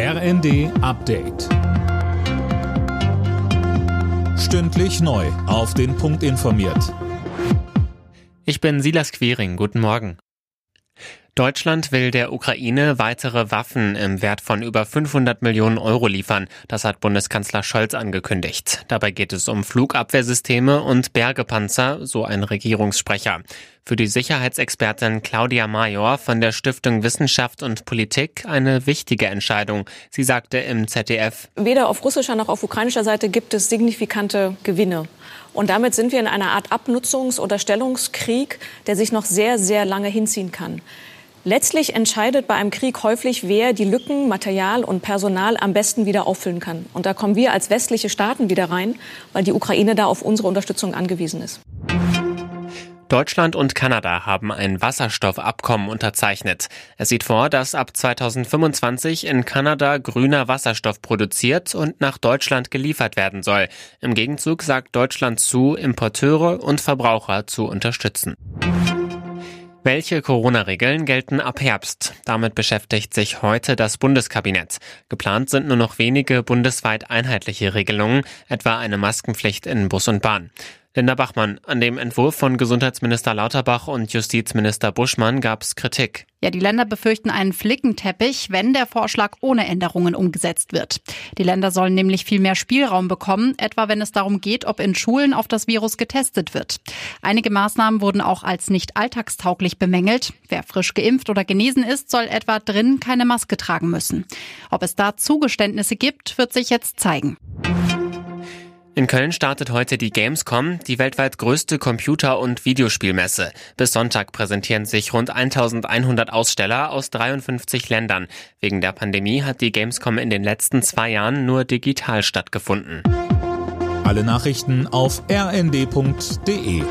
RND Update. Stündlich neu. Auf den Punkt informiert. Ich bin Silas Quiring. Guten Morgen. Deutschland will der Ukraine weitere Waffen im Wert von über 500 Millionen Euro liefern. Das hat Bundeskanzler Scholz angekündigt. Dabei geht es um Flugabwehrsysteme und Bergepanzer, so ein Regierungssprecher. Für die Sicherheitsexpertin Claudia Major von der Stiftung Wissenschaft und Politik eine wichtige Entscheidung. Sie sagte im ZDF, Weder auf russischer noch auf ukrainischer Seite gibt es signifikante Gewinne. Und damit sind wir in einer Art Abnutzungs- oder Stellungskrieg, der sich noch sehr, sehr lange hinziehen kann. Letztlich entscheidet bei einem Krieg häufig, wer die Lücken, Material und Personal am besten wieder auffüllen kann. Und da kommen wir als westliche Staaten wieder rein, weil die Ukraine da auf unsere Unterstützung angewiesen ist. Deutschland und Kanada haben ein Wasserstoffabkommen unterzeichnet. Es sieht vor, dass ab 2025 in Kanada grüner Wasserstoff produziert und nach Deutschland geliefert werden soll. Im Gegenzug sagt Deutschland zu, Importeure und Verbraucher zu unterstützen. Welche Corona-Regeln gelten ab Herbst? Damit beschäftigt sich heute das Bundeskabinett. Geplant sind nur noch wenige bundesweit einheitliche Regelungen, etwa eine Maskenpflicht in Bus und Bahn. Linda Bachmann, an dem Entwurf von Gesundheitsminister Lauterbach und Justizminister Buschmann gab es Kritik. Ja, die Länder befürchten einen Flickenteppich, wenn der Vorschlag ohne Änderungen umgesetzt wird. Die Länder sollen nämlich viel mehr Spielraum bekommen, etwa wenn es darum geht, ob in Schulen auf das Virus getestet wird. Einige Maßnahmen wurden auch als nicht alltagstauglich bemängelt. Wer frisch geimpft oder genesen ist, soll etwa drin keine Maske tragen müssen. Ob es da Zugeständnisse gibt, wird sich jetzt zeigen. In Köln startet heute die Gamescom, die weltweit größte Computer- und Videospielmesse. Bis Sonntag präsentieren sich rund 1100 Aussteller aus 53 Ländern. Wegen der Pandemie hat die Gamescom in den letzten zwei Jahren nur digital stattgefunden. Alle Nachrichten auf rnd.de